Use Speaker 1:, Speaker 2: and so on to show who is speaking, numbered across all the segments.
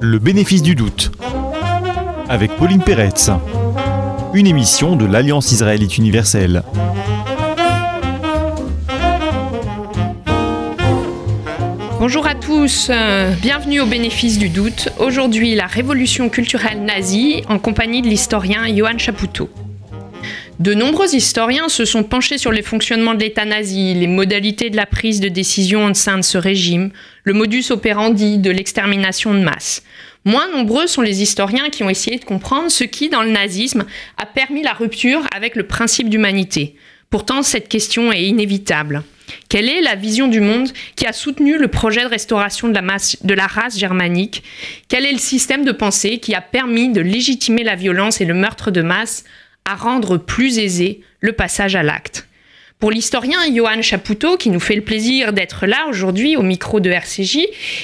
Speaker 1: Le bénéfice du doute. Avec Pauline Peretz. Une émission de l'Alliance israélite universelle.
Speaker 2: Bonjour à tous, bienvenue au bénéfice du doute. Aujourd'hui, la révolution culturelle nazie en compagnie de l'historien Johann Chapoutot. De nombreux historiens se sont penchés sur les fonctionnements de l'État nazi, les modalités de la prise de décision au sein de ce régime, le modus operandi de l'extermination de masse. Moins nombreux sont les historiens qui ont essayé de comprendre ce qui, dans le nazisme, a permis la rupture avec le principe d'humanité. Pourtant, cette question est inévitable. Quelle est la vision du monde qui a soutenu le projet de restauration de la, masse, de la race germanique? Quel est le système de pensée qui a permis de légitimer la violence et le meurtre de masse à rendre plus aisé le passage à l'acte. Pour l'historien Johan Chapoutot, qui nous fait le plaisir d'être là aujourd'hui au micro de RCJ,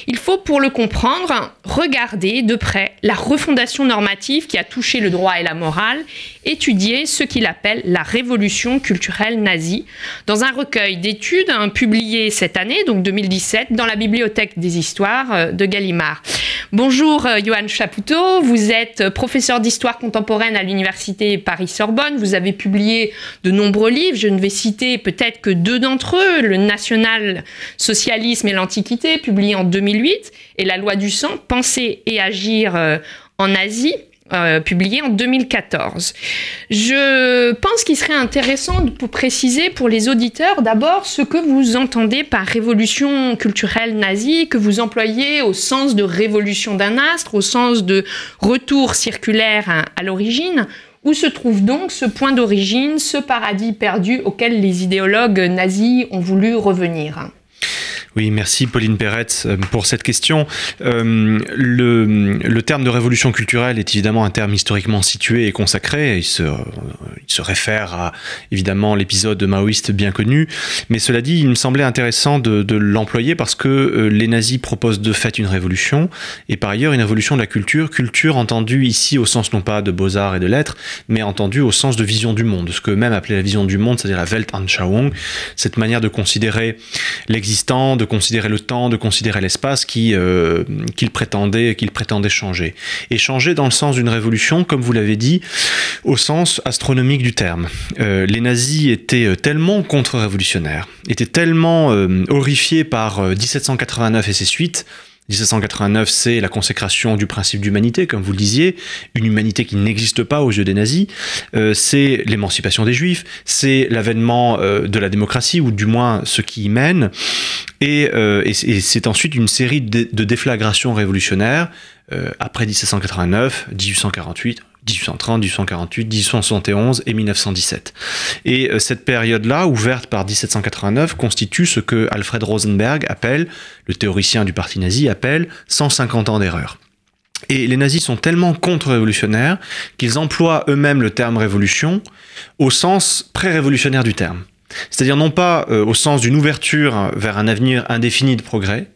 Speaker 2: il faut pour le comprendre regarder de près la refondation normative qui a touché le droit et la morale, étudier ce qu'il appelle la révolution culturelle nazie, dans un recueil d'études hein, publié cette année, donc 2017, dans la Bibliothèque des Histoires euh, de Gallimard. Bonjour euh, Johan Chapoutot, vous êtes professeur d'histoire contemporaine à l'Université Paris-Sorbonne, vous avez publié de nombreux livres, je ne vais citer peut-être que deux d'entre eux, le national-socialisme et l'Antiquité, publié en 2008, et la loi du sang, Penser et agir euh, en Asie, euh, publié en 2014. Je pense qu'il serait intéressant de préciser pour les auditeurs d'abord ce que vous entendez par révolution culturelle nazie, que vous employez au sens de révolution d'un astre, au sens de retour circulaire à l'origine, où se trouve donc ce point d'origine, ce paradis perdu auquel les idéologues nazis ont voulu revenir?
Speaker 3: Oui, merci Pauline Peretz euh, pour cette question. Euh, le, terme de révolution culturelle est évidemment un terme historiquement situé et consacré. Il se, il se réfère à évidemment l'épisode maoïste bien connu. Mais cela dit, il me semblait intéressant de, l'employer parce que euh, les nazis proposent de fait une révolution et par ailleurs une révolution de la culture. Culture entendue ici au sens non pas de beaux-arts et de lettres, mais entendue au sens de vision du monde. Ce que même appelait la vision du monde, c'est-à-dire la Weltanschauung, cette manière de considérer l'existant, de considérer le temps, de considérer l'espace euh, qu'il prétendait, qu'il prétendait changer. Et changer dans le sens d'une révolution, comme vous l'avez dit, au sens astronomique du terme. Euh, les nazis étaient euh, tellement contre-révolutionnaires, étaient tellement horrifiés par 1789 et ses suites, 1789, c'est la consécration du principe d'humanité, comme vous le disiez, une humanité qui n'existe pas aux yeux des nazis. Euh, c'est l'émancipation des juifs, c'est l'avènement euh, de la démocratie, ou du moins ce qui y mène. Et, euh, c'est ensuite une série de, déflagrations révolutionnaires après 1789, 1848, 1830, 1848, 1871 et 1917. Et euh, cette période-là, ouverte par 1789, constitue ce que Alfred Rosenberg appelle, le théoricien du parti nazi appelle 150 ans d'erreur. Et les nazis sont tellement contre-révolutionnaires qu'ils emploient eux-mêmes le terme révolution au sens pré-révolutionnaire du terme. C'est-à-dire non pas euh, au sens d'une ouverture vers un avenir indéfini de progrès,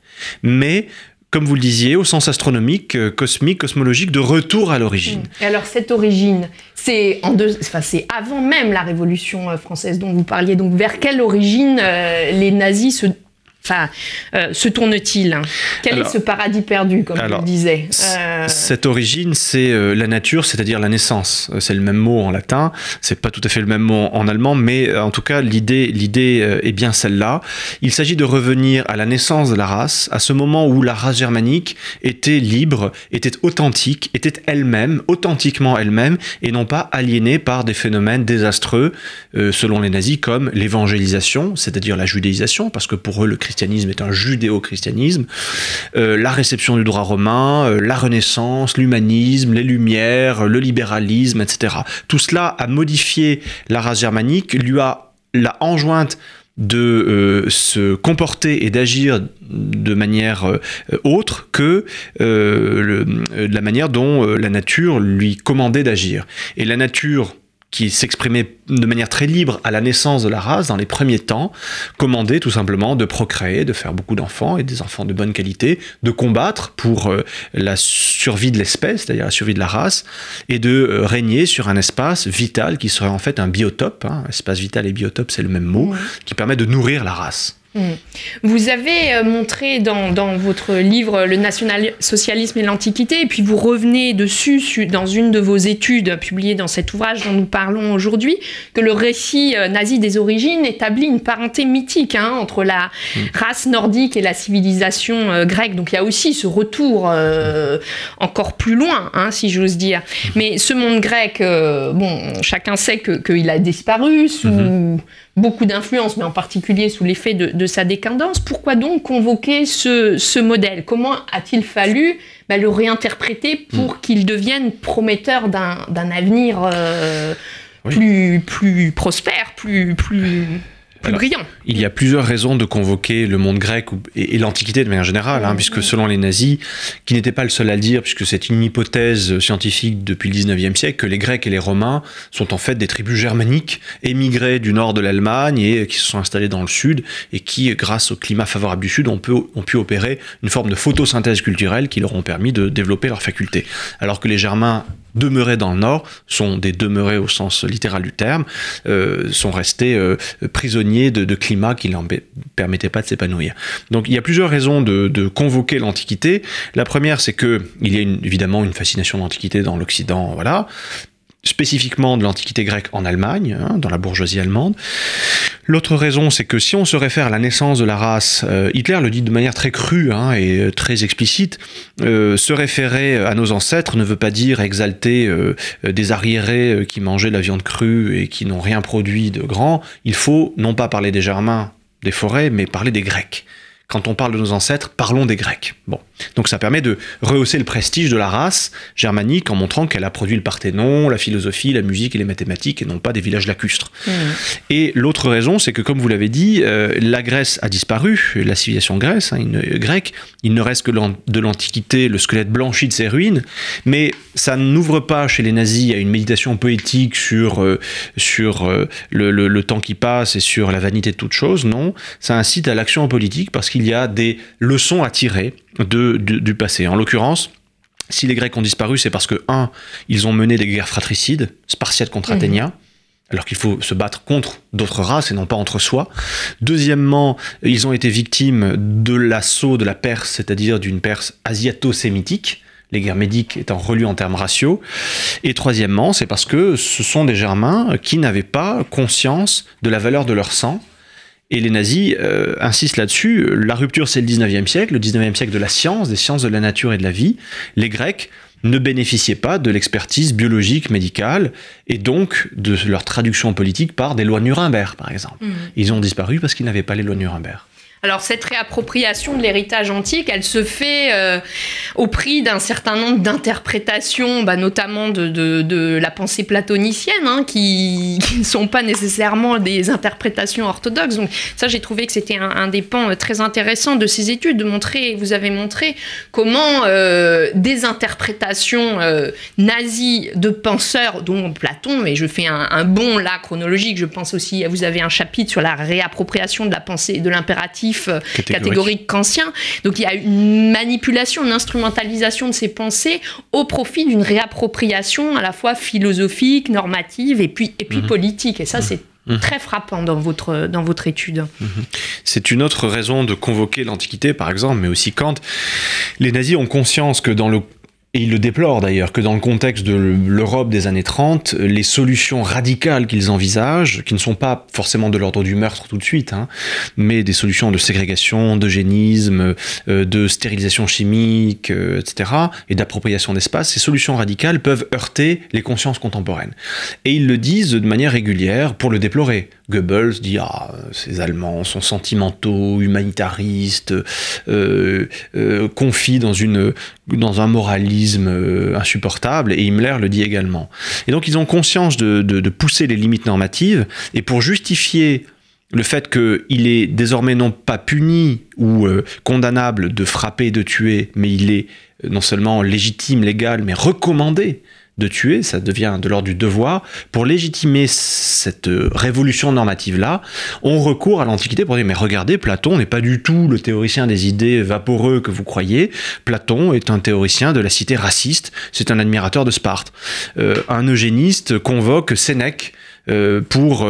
Speaker 3: mais comme vous le disiez, au sens astronomique, euh, cosmique, cosmologique, de retour à l'origine.
Speaker 2: Et alors cette origine, c'est en deux, enfin, c'est avant même la Révolution euh, française dont vous parliez. Donc vers quelle origine euh, les nazis se Enfin, euh, se tourne-t-il Quel est ce paradis perdu, comme alors, je disais?
Speaker 3: euh, Cette origine, c'est euh, la nature, c'est-à-dire la naissance. C'est le même mot en latin, c'est pas tout à fait le même mot en allemand, mais en tout cas, l'idée, l'idée est bien celle-là. Il s'agit de revenir à la naissance de la race, à ce moment où la race germanique était libre, était authentique, était elle-même, authentiquement elle-même, et non pas aliénée par des phénomènes désastreux, selon les nazis, comme l'évangélisation, c'est-à-dire la judéisation, parce que pour eux, le christianisme christianisme est un judéo-christianisme, euh, la réception du droit romain, euh, la Renaissance, l'humanisme, les Lumières, le libéralisme, etc. Tout cela a modifié la race germanique, lui a la enjointe de euh, se comporter et d'agir de manière autre que la manière dont la nature lui commandait d'agir. Et la nature qui s'exprimait de manière très libre à la naissance de la race dans les premiers temps, commandait tout simplement de procréer, de faire beaucoup d'enfants et des enfants de bonne qualité, de combattre pour euh, la survie de l'espèce, c'est-à-dire la survie de la race, et de euh, régner sur un espace vital qui serait en fait un biotope. Hein. espace vital et biotope, c'est le même mot, qui permet de nourrir la race.
Speaker 2: Mm. Vous avez euh, montré dans, votre livre Le national-socialisme et l'Antiquité, et puis vous revenez dessus dans une de vos études publiées dans cet ouvrage dont nous parlons aujourd'hui, que le récit euh, nazi des origines établit une parenté mythique hein, entre la mm. race nordique et la civilisation euh, grecque. Donc il y a aussi ce retour encore plus loin, hein, si j'ose dire. Mm. Mais ce monde grec, bon, chacun sait qu'il a disparu sous... Mm-hmm beaucoup d'influence, mais en particulier sous l'effet de, sa décadence. Pourquoi donc convoquer ce, modèle? Comment a-t-il fallu bah, le réinterpréter pour hmm. qu'il devienne prometteur d'un avenir euh, plus, plus prospère, plus, plus
Speaker 3: il y a plusieurs raisons de convoquer le monde grec et, l'Antiquité de manière générale, hein, puisque selon les nazis, qui n'étaient pas le seul à le dire, puisque c'est une hypothèse scientifique depuis le 19e siècle, que les Grecs et les Romains sont en fait des tribus germaniques émigrées du nord de l'Allemagne et qui se sont installées dans le sud et qui, grâce au climat favorable du sud, ont, ont pu opérer une forme de photosynthèse culturelle qui leur ont permis de développer leurs facultés. Alors que les Germains demeurés dans le Nord, sont des demeurés au sens littéral du terme, euh, sont restés euh, prisonniers de, climats qui ne leur permettaient pas de s'épanouir. Donc il y a plusieurs raisons de, convoquer l'Antiquité. La première, c'est que il y a évidemment une fascination de l'Antiquité dans l'Occident, voilà spécifiquement de l'Antiquité grecque en Allemagne, hein, dans la bourgeoisie allemande. L'autre raison, c'est que si on se réfère à la naissance de la race, euh, Hitler le dit de manière très crue hein, et euh, très explicite, euh, se référer à nos ancêtres ne veut pas dire exalter des arriérés qui mangeaient de la viande crue et qui n'ont rien produit de grand. Il faut non pas parler des Germains, des forêts, mais parler des Grecs quand on parle de nos ancêtres, parlons des Grecs. Bon. Donc ça permet de rehausser le prestige de la race germanique en montrant qu'elle a produit le Parthénon, la philosophie, la musique et les mathématiques et non pas des villages lacustres. Mmh. Et l'autre raison, c'est que comme vous l'avez dit, euh, la Grèce a disparu, la civilisation grecque, hein, grecque, il ne reste que de l'Antiquité le squelette blanchi de ses ruines, mais ça n'ouvre pas chez les nazis à une méditation poétique sur, euh, sur euh, le, le, temps qui passe et sur la vanité de toute chose, non, ça incite à l'action politique parce qu'il y a des leçons à tirer de, du passé. En l'occurrence, si les Grecs ont disparu, c'est parce que, un, ils ont mené des guerres fratricides, spartiates contre mhm. Athéniens, alors qu'il faut se battre contre d'autres races et non pas entre soi. Deuxièmement, ils ont été victimes de l'assaut de la Perse, c'est-à-dire d'une Perse asiato-sémitique, les guerres médiques étant relues en termes raciaux. Et troisièmement, c'est parce que ce sont des Germains qui n'avaient pas conscience de la valeur de leur sang, et les nazis euh, insistent là-dessus. La rupture, c'est le 19e siècle, le 19e siècle de la science, des sciences de la nature et de la vie. Les Grecs ne bénéficiaient pas de l'expertise biologique, médicale, et donc de leur traduction politique par des lois Nuremberg, par exemple. Mmh. Ils ont disparu parce qu'ils n'avaient pas les lois Nuremberg.
Speaker 2: Alors cette réappropriation de l'héritage antique, elle se fait euh, au prix d'un certain nombre d'interprétations, bah, notamment de, la pensée platonicienne, hein, qui, ne sont pas nécessairement des interprétations orthodoxes. Donc ça, j'ai trouvé que c'était un, des pans euh, très intéressants de ces études, de montrer, vous avez montré comment euh, des interprétations nazies de penseurs, dont Platon, mais je fais un, un bond là chronologique, je pense aussi, vous avez un chapitre sur la réappropriation de la pensée, de l'impératif euh, catégorique, kantien. Donc il y a une manipulation, une instrumentalisation de ces pensées au profit d'une réappropriation à la fois philosophique, normative et puis, et puis mhm. politique. Et ça, mhm. c'est mhm. très frappant dans votre, dans votre étude.
Speaker 3: C'est une autre raison de convoquer l'Antiquité, par exemple, mais aussi Kant. Les nazis ont conscience que dans le et il le déplore d'ailleurs, que dans le contexte de l'Europe des années 30, les solutions radicales qu'ils envisagent, qui ne sont pas forcément de l'ordre du meurtre tout de suite, hein, mais des solutions de ségrégation, d'eugénisme, euh, de stérilisation chimique, euh, etc., et d'appropriation d'espace, ces solutions radicales peuvent heurter les consciences contemporaines. Et ils le disent de manière régulière pour le déplorer. Goebbels dit ah ces Allemands sont sentimentaux, humanitaristes, euh, confient dans une dans un moralisme euh, insupportable et Himmler le dit également. Et donc ils ont conscience de, de, pousser les limites normatives et pour justifier le fait qu'il est désormais non pas puni ou condamnable de frapper, de tuer, mais il est non seulement légitime, légal, mais recommandé de tuer, ça devient de l'ordre du devoir. Pour légitimer cette euh, révolution normative-là, on recourt à l'Antiquité pour dire mais regardez, Platon n'est pas du tout le théoricien des idées vaporeux que vous croyez. Platon est un théoricien de la cité raciste, c'est un admirateur de Sparte. Euh, un eugéniste convoque Sénèque pour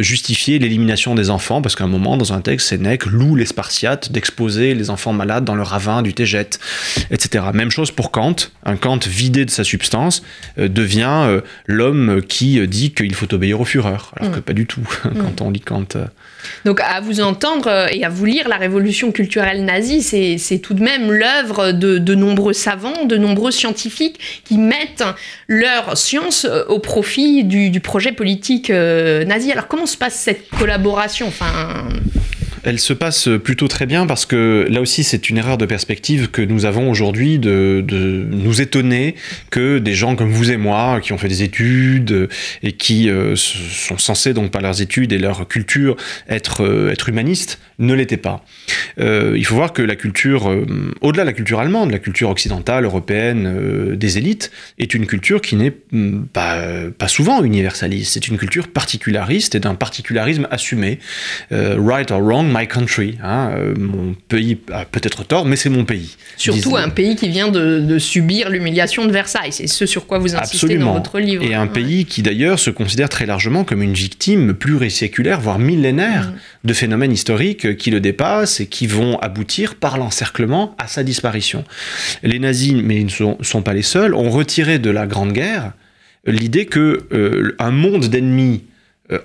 Speaker 3: justifier l'élimination des enfants, parce qu'à un moment, dans un texte, Sénèque loue les Spartiates d'exposer les enfants malades dans le ravin du Tégète, etc. Même chose pour Kant. Un Kant vidé de sa substance devient l'homme qui dit qu'il faut obéir au Führer, alors que mm. pas du tout, quand on lit Kant.
Speaker 2: Donc à vous entendre et à vous lire, la révolution culturelle nazie, c'est tout de même l'œuvre de, nombreux savants, de nombreux scientifiques qui mettent leur science euh, au profit du, projet politique euh, nazi. Alors comment se passe cette collaboration?
Speaker 3: Elle se passe plutôt très bien parce que là aussi c'est une erreur de perspective que nous avons aujourd'hui de, nous étonner que des gens comme vous et moi qui ont fait des études et qui euh, sont censés donc par leurs études et leur culture être, euh, humanistes ne l'étaient pas. Euh, il faut voir que la culture, au-delà de la culture allemande, la culture occidentale, européenne, des élites, est une culture qui n'est mm, pas, pas souvent universaliste. C'est une culture particulariste et d'un particularisme assumé. right or wrong, my country. Hein, euh, mon pays a peut-être tort, mais c'est mon pays.
Speaker 2: Surtout un pays qui vient de, subir l'humiliation de Versailles. C'est ce sur quoi vous insistez dans votre livre.
Speaker 3: Et un pays qui d'ailleurs se considère très largement comme une victime pluriséculaire, voire millénaire, mm. de phénomènes historiques qui le dépassent et qui vont aboutir par l'encerclement à sa disparition. Les nazis, mais ils ne sont, pas les seuls, ont retiré de la Grande Guerre l'idée que euh, un monde d'ennemis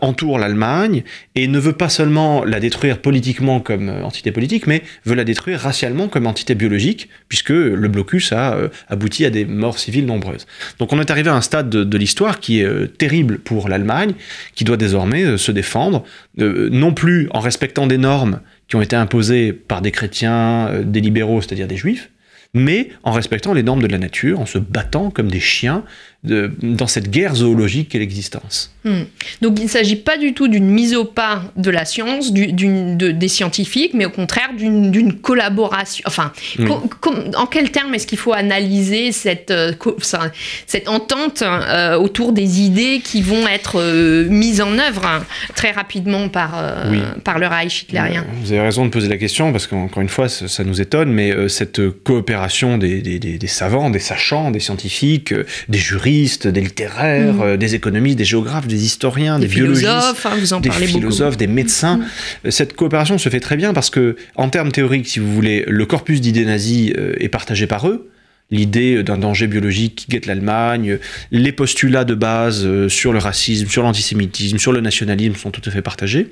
Speaker 3: entoure l'Allemagne et ne veut pas seulement la détruire politiquement comme euh, entité politique, mais veut la détruire racialement comme entité biologique, puisque le blocus a euh, abouti à des morts civiles nombreuses. Donc on est arrivé à un stade de, l'histoire qui est terrible pour l'Allemagne, qui doit désormais se défendre, non plus en respectant des normes qui ont été imposées par des chrétiens, des libéraux, c'est-à-dire des juifs, mais en respectant les normes de la nature, en se battant comme des chiens dans cette guerre zoologique qu'est l'existence.
Speaker 2: Hmm. Donc il ne s'agit pas du tout d'une mise au pas de la science, des scientifiques, mais au contraire d'une collaboration. Enfin, en quels termes est-ce qu'il faut analyser cette, euh, cette entente euh, autour des idées qui vont être euh, mises en œuvre hein, très rapidement par, par le Reich hitlérien?
Speaker 3: Vous avez raison de poser la question, parce qu'encore une fois, ça, nous étonne, mais cette coopération des, des, des, savants, des sachants, des scientifiques, des juristes, des littéraires, mm. euh, des économistes, des géographes, des historiens, des, biologistes,
Speaker 2: hein,
Speaker 3: des philosophes, des médecins. Mm. Euh, cette coopération se fait très bien parce que, en termes théoriques, si vous voulez, le corpus d'idées nazies euh, est partagé par eux l'idée d'un danger biologique qui guette l'Allemagne, les postulats de base sur le racisme, sur l'antisémitisme, sur le nationalisme sont tout à fait partagés.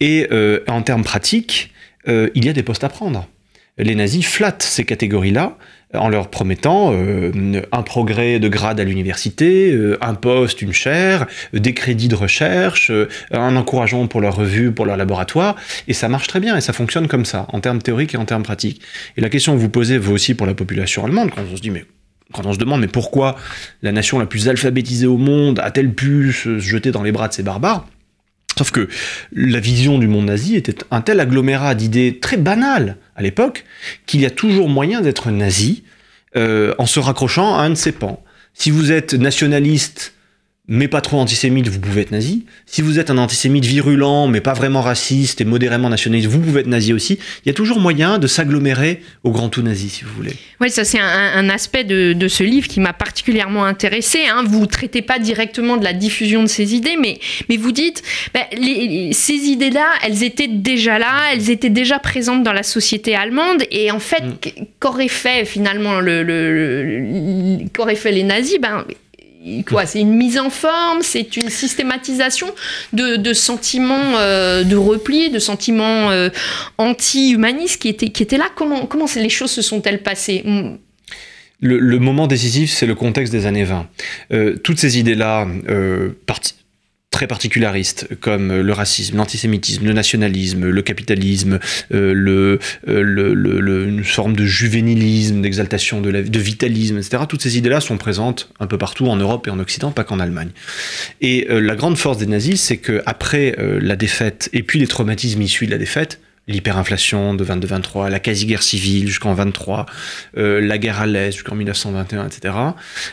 Speaker 3: Et en termes pratiques, il y a des postes à prendre. Les nazis flattent ces catégories-là en leur promettant euh, un progrès de grade à l'université, euh, un poste, une chaire, des crédits de recherche, euh, un encouragement pour leur revue, pour leur laboratoire, et ça marche très bien, et ça fonctionne comme ça, en termes théoriques et en termes pratiques. Et la question que vous posez vaut aussi pour la population allemande, quand on se dit, mais quand on se demande mais pourquoi la nation la plus alphabétisée au monde a-t-elle pu se jeter dans les bras de ces barbares? Sauf que la vision du monde nazi était un tel agglomérat d'idées très banales à l'époque qu'il y a toujours moyen d'être nazi euh, en se raccrochant à un de ses pans. Si vous êtes nationaliste mais pas trop antisémite, vous pouvez être nazi. Si vous êtes un antisémite virulent, mais pas vraiment raciste et modérément nationaliste, vous pouvez être nazi aussi. Il y a toujours moyen de s'agglomérer au grand tout nazi, si vous voulez.
Speaker 2: Oui, ça c'est un, aspect de, ce livre qui m'a particulièrement intéressé. Hein. Vous ne traitez pas directement de la diffusion de ces idées, mais, mais vous dites, ben, ces idées-là, elles étaient déjà là, elles étaient déjà présentes dans la société allemande, et en fait, mm. qu'auraient fait finalement le, le, qu'auraient fait les nazis? Ben, C'est une mise en forme, c'est une systématisation de, sentiments euh, de repli, de sentiments euh, anti-humanistes qui étaient, qui étaient là. Comment, comment les choses se sont-elles passées?
Speaker 3: Le, moment décisif, c'est le contexte des années 20. Euh, toutes ces idées-là, très particularistes comme le racisme, l'antisémitisme, le nationalisme, le capitalisme, euh, le, euh, le, une forme de juvénilisme, d'exaltation de, la, de vitalisme, etc. Toutes ces idées-là sont présentes un peu partout en Europe et en Occident, pas qu'en Allemagne. Et euh, la grande force des nazis, c'est qu'après la défaite et puis les traumatismes issus de la défaite, l'hyperinflation de 22-23, la quasi-guerre civile jusqu'en 23, euh, la guerre à l'Est jusqu'en 1921, etc.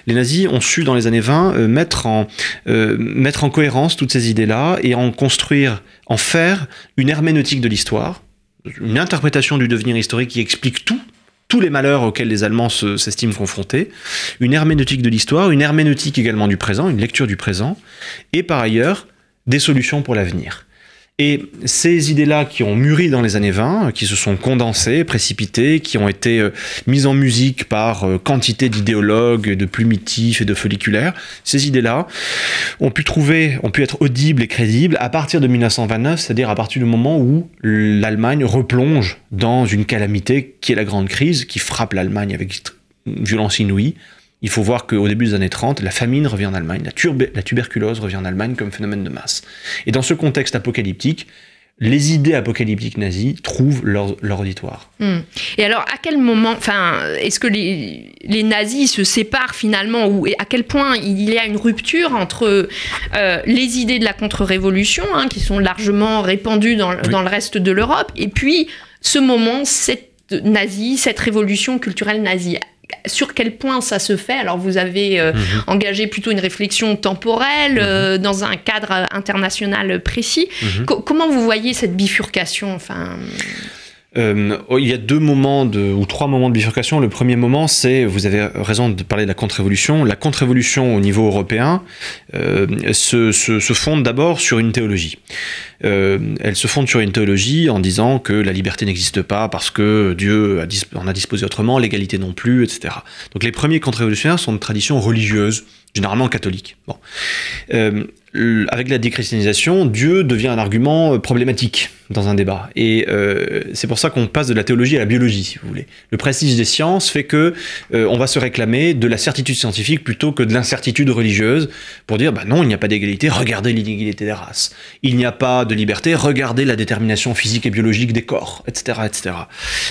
Speaker 3: Les nazis ont su dans les années 20 euh, mettre, en, euh, mettre en cohérence toutes ces idées-là et en construire, en faire une herméneutique de l'histoire, une interprétation du devenir historique qui explique tout tous les malheurs auxquels les Allemands s'estiment confrontés, une herméneutique de l'histoire, une herméneutique également du présent, une lecture du présent, et par ailleurs des solutions pour l'avenir. Et ces idées-là qui ont mûri dans les années 20, qui se sont condensées, précipitées, qui ont été euh, mises en musique par euh, quantité d'idéologues, de plumitifs et de folliculaires, ces idées-là ont pu trouver, ont pu être audibles et crédibles à partir de 1929, c'est-à-dire à partir du moment où l'Allemagne replonge dans une calamité qui est la grande crise, qui frappe l'Allemagne avec violence inouïe, il faut voir qu'au début des années 30, la famine revient en Allemagne, la, tuberculose revient en Allemagne comme phénomène de masse. Et dans ce contexte apocalyptique, les idées apocalyptiques nazies trouvent leur, auditoire.
Speaker 2: Hmm. Et alors, à quel moment, enfin, est-ce que les, nazis se séparent finalement, ou à quel point il y a une rupture entre euh, les idées de la contre-révolution, hein, qui sont largement répandues dans, dans le reste de l'Europe, et puis ce moment, cette nazie, cette révolution culturelle nazie sur quel point ça se fait Alors vous avez euh, mhm. engagé plutôt une réflexion temporelle mhm. euh, dans un cadre international précis. Mhm. comment vous voyez cette bifurcation enfin...
Speaker 3: Euh, oh, il y a deux moments de, ou trois moments de bifurcation. Le premier moment, c'est, vous avez raison de parler de la contre-révolution. La contre-révolution au niveau européen euh, se, se, se, fonde d'abord sur une théologie. Euh, elle se fonde sur une théologie en disant que la liberté n'existe pas parce que Dieu a en a disposé autrement, l'égalité non plus, etc. Donc les premiers contre-révolutionnaires sont de tradition religieuse, généralement catholique. Bon. Euh, avec la déchristianisation, Dieu devient un argument euh, problématique dans un débat. Et euh, c'est pour ça qu'on passe de la théologie à la biologie, si vous voulez. Le prestige des sciences fait que euh, on va se réclamer de la certitude scientifique plutôt que de l'incertitude religieuse pour dire bah non, il n'y a pas d'égalité, regardez l'inégalité des races. Il n'y a pas de liberté, regardez la détermination physique et biologique des corps, etc., etc.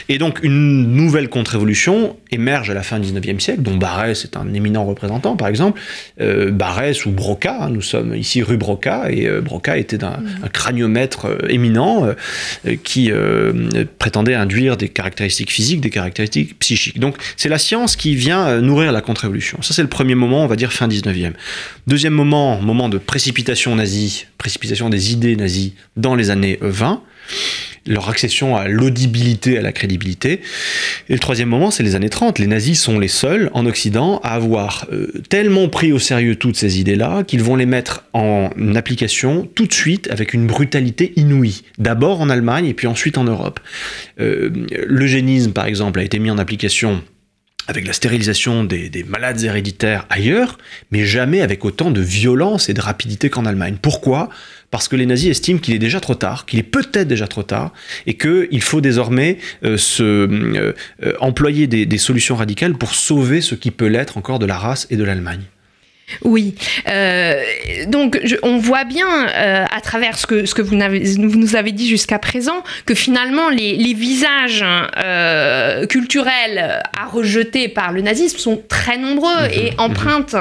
Speaker 3: Et donc une nouvelle contre-révolution émerge à la fin du 19e siècle, dont Barès est un éminent représentant, par exemple. Barès ou Broca, nous sommes ici rue Broca, et euh, Broca était un, mm. craniomètre euh, éminent euh, qui prétendait induire des caractéristiques physiques, des caractéristiques psychiques. Donc c'est la science qui vient nourrir la contre-révolution. Ça c'est le premier moment, on va dire fin 19e. Deuxième moment, moment de précipitation nazie, précipitation des idées nazies dans les années 20 leur accession à l'audibilité, à la crédibilité. Et le troisième moment, c'est les années 30. Les nazis sont les seuls en Occident à avoir euh, tellement pris au sérieux toutes ces idées-là qu'ils vont les mettre en application tout de suite avec une brutalité inouïe. D'abord en Allemagne et puis ensuite en Europe. Euh, l'eugénisme, par exemple, a été mis en application avec la stérilisation des, malades héréditaires ailleurs, mais jamais avec autant de violence et de rapidité qu'en Allemagne. Pourquoi? Parce que les nazis estiment qu'il est déjà trop tard, qu'il est peut-être déjà trop tard, et qu'il faut désormais euh, se, euh, euh, employer des solutions radicales pour sauver ce qui peut l'être encore de la race et de l'Allemagne.
Speaker 2: Oui. Euh, donc, on voit bien euh, à travers ce que, ce que vous, nous avez dit jusqu'à présent que finalement, les, visages euh, culturels à rejeter par le nazisme sont très nombreux mhm. et mhm. empruntent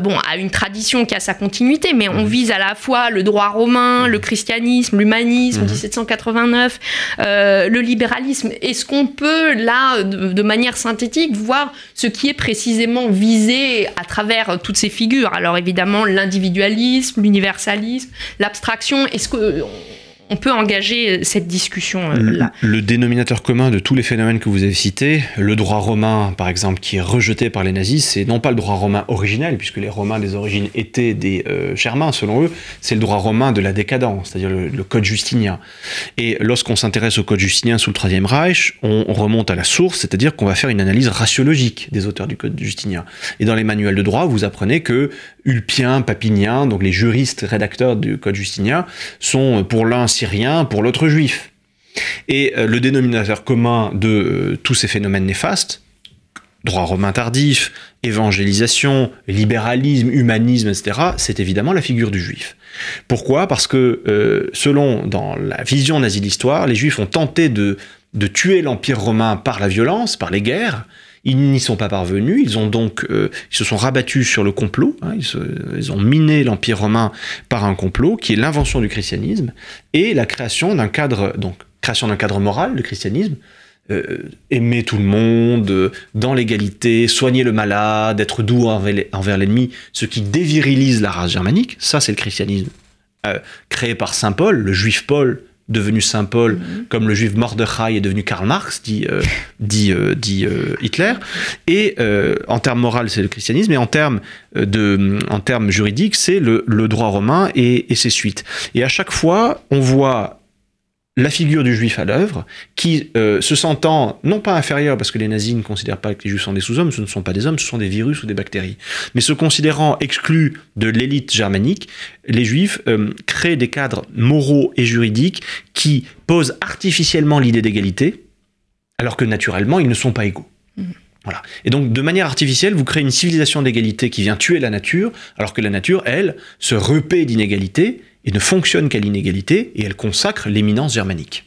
Speaker 2: bon, à une tradition qui a sa continuité, mais on mhm. vise à la fois le droit romain, le christianisme, l'humanisme, 1789, le libéralisme. Est-ce qu'on peut, là, de, de, manière synthétique, voir ce qui est précisément visé à travers ces figures. Alors évidemment, l'individualisme, l'universalisme, l'abstraction. Est-ce que on peut engager euh, cette discussion-là.
Speaker 3: Euh, le, dénominateur commun de tous les phénomènes que vous avez cités, le droit romain, par exemple, qui est rejeté par les nazis, c'est non pas le droit romain originel, puisque les Romains des origines étaient des euh, Germains, selon eux, c'est le droit romain de la décadence, c'est-à-dire le, code justinien. Et lorsqu'on s'intéresse au code justinien sous le Troisième Reich, on, remonte à la source, c'est-à-dire qu'on va faire une analyse raciologique des auteurs du code justinien. Et dans les manuels de droit, vous apprenez que Ulpien, Papinien, donc les juristes rédacteurs du code justinien, sont pour l'un syrien, pour l'autre juif. Et euh, le dénominateur commun de euh, tous ces phénomènes néfastes, droit romain tardif, évangélisation, libéralisme, humanisme, etc., c'est évidemment la figure du juif. Pourquoi? Parce que, euh, selon dans la vision nazie de l'histoire, les juifs ont tenté de, de tuer l'Empire romain par la violence, par les guerres, ils n'y sont pas parvenus, ils ont donc, euh, ils se sont rabattus sur le complot, hein, ils, ont miné l'Empire romain par un complot qui est l'invention du christianisme et la création d'un cadre, donc création d'un cadre moral, le christianisme, euh, aimer tout le monde, euh, dans l'égalité, soigner le malade, être doux envers l'ennemi, ce qui dévirilise la race germanique, ça c'est le christianisme créé par Saint Paul, le juif Paul, devenu Saint Paul, mhm. comme le juif Mordechai est devenu Karl Marx, dit, euh, dit, euh, dit euh, Hitler. Et en termes moraux, c'est le christianisme, et en termes, de, en termes juridiques, c'est le, le, droit romain et, et ses suites. Et à chaque fois, on voit la figure du juif à l'œuvre, qui euh, se sentant non pas inférieur, parce que les nazis ne considèrent pas que les juifs sont des sous-hommes, ce ne sont pas des hommes, ce sont des virus ou des bactéries, mais se considérant exclus de l'élite germanique, les juifs euh, créent des cadres moraux et juridiques qui posent artificiellement l'idée d'égalité, alors que naturellement ils ne sont pas égaux. Mmh. Voilà. Et donc, de manière artificielle, vous créez une civilisation d'égalité qui vient tuer la nature, alors que la nature, elle, se repaît d'inégalité et ne fonctionne qu'à l'inégalité, et elle consacre l'éminence germanique.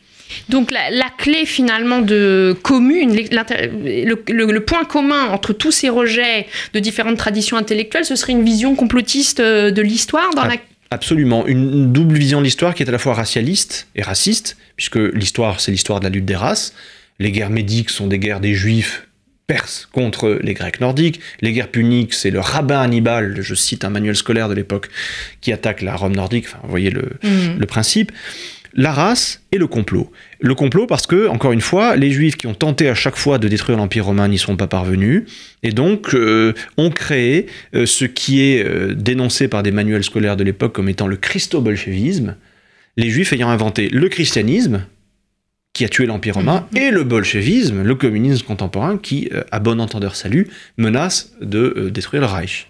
Speaker 2: Donc la, clé finalement de commune, le, point commun entre tous ces rejets de différentes traditions intellectuelles, ce serait une vision complotiste euh, de l'histoire dans la...
Speaker 3: Absolument, une double vision de l'histoire qui est à la fois racialiste et raciste, puisque l'histoire c'est l'histoire de la lutte des races. Les guerres médiques sont des guerres des juifs Perses contre les Grecs nordiques. Les guerres puniques, c'est le rabbin Hannibal, je cite un manuel scolaire de l'époque, qui attaque la Rome nordique. Enfin, vous voyez le, mhm. principe. La race et le complot. Le complot parce que, encore une fois, les Juifs qui ont tenté à chaque fois de détruire l'Empire romain n'y sont pas parvenus, et donc euh, ont créé euh, ce qui est euh, dénoncé par des manuels scolaires de l'époque comme étant le christo-bolchevisme, les Juifs ayant inventé le christianisme, qui a tué l'Empire romain, mm-hmm. et le bolchevisme, le communisme contemporain, qui, euh, à bon entendeur salut, menace de euh, détruire le Reich.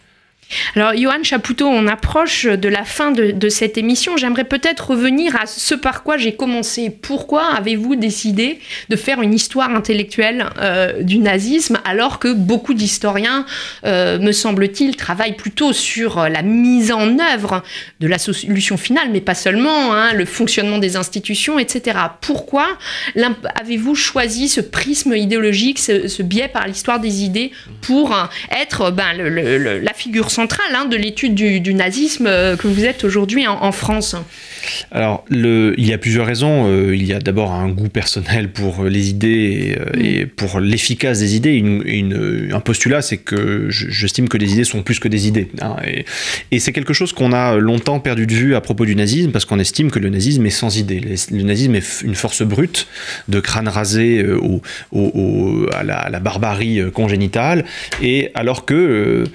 Speaker 2: Alors, Johan Chapoutot, on approche de la fin de, cette émission. J'aimerais peut-être revenir à ce par quoi j'ai commencé. Pourquoi avez-vous décidé de faire une histoire intellectuelle euh, du nazisme alors que beaucoup d'historiens, euh, me semble-t-il, travaillent plutôt sur la mise en œuvre de la solution finale, mais pas seulement, hein, le fonctionnement des institutions, etc. Pourquoi avez-vous choisi ce prisme idéologique, ce, biais par l'histoire des idées pour être ben, la figure centrale hein, de l'étude du, nazisme euh, que vous êtes aujourd'hui en, France
Speaker 3: Alors, le, il y a plusieurs raisons. Euh, il y a d'abord un goût personnel pour les idées et, mm. pour l'efficace des idées. Une, un postulat, c'est que j'estime que les idées sont plus que des idées. Hein, et, c'est quelque chose qu'on a longtemps perdu de vue à propos du nazisme, parce qu'on estime que le nazisme est sans idées. Le nazisme est une force brute de crâne rasé euh, au, à, la, à, la, barbarie congénitale, et alors que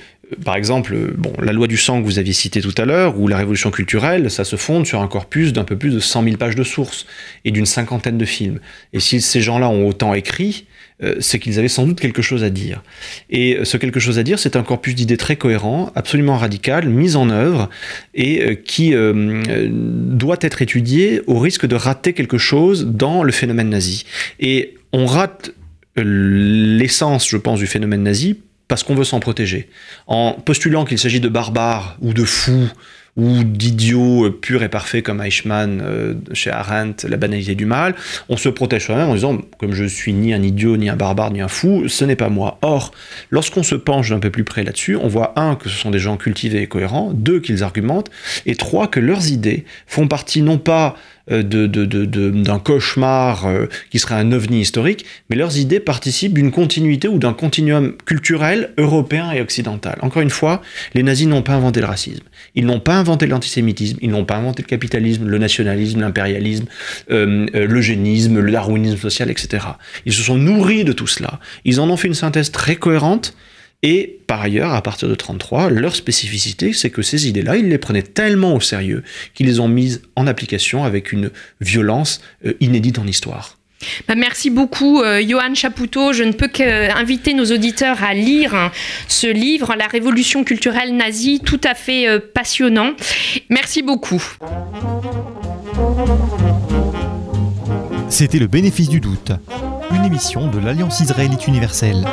Speaker 3: par exemple, la loi du sang que vous aviez citée tout à l'heure, ou la révolution culturelle, ça se fonde sur un corpus d'un peu plus de 100 000 pages de sources et d'une cinquantaine de films. Et si ces gens-là ont autant écrit, euh, c'est qu'ils avaient sans doute quelque chose à dire. Et ce quelque chose à dire, c'est un corpus d'idées très cohérent, absolument radical, mis en œuvre, et euh, qui euh, doit être étudié au risque de rater quelque chose dans le phénomène nazi. Et on rate l'essence, je pense, du phénomène nazi parce qu'on veut s'en protéger. En postulant qu'il s'agit de barbares ou de fous ou d'idiots purs et parfaits comme Eichmann euh, chez Arendt, la banalité du mal, on se protège soi-même en disant, comme je suis ni un idiot, ni un barbare, ni un fou, ce n'est pas moi. Or, lorsqu'on se penche d'un peu plus près là-dessus, on voit, un, que ce sont des gens cultivés et cohérents, deux, qu'ils argumentent, et trois, que leurs idées font partie non pas euh, d'un cauchemar euh, qui serait un ovni historique, mais leurs idées participent d'une continuité ou d'un continuum culturel européen et occidental. Encore une fois, les nazis n'ont pas inventé le racisme, ils n'ont pas inventé l'antisémitisme, ils n'ont pas inventé le capitalisme, le nationalisme, l'impérialisme, euh, l'eugénisme, le darwinisme social, etc. Ils se sont nourris de tout cela, ils en ont fait une synthèse très cohérente, et par ailleurs, à partir de 33, leur spécificité, c'est que ces idées-là, ils les prenaient tellement au sérieux qu'ils les ont mises en application avec une violence euh, inédite en histoire.
Speaker 2: Bah, merci beaucoup, euh, Johan Chapoutot. Je ne peux qu'inviter nos auditeurs à lire ce livre, La Révolution culturelle nazie, tout à fait euh, passionnant. Merci beaucoup.
Speaker 1: C'était le bénéfice du doute, une émission de l'Alliance israélite universelle.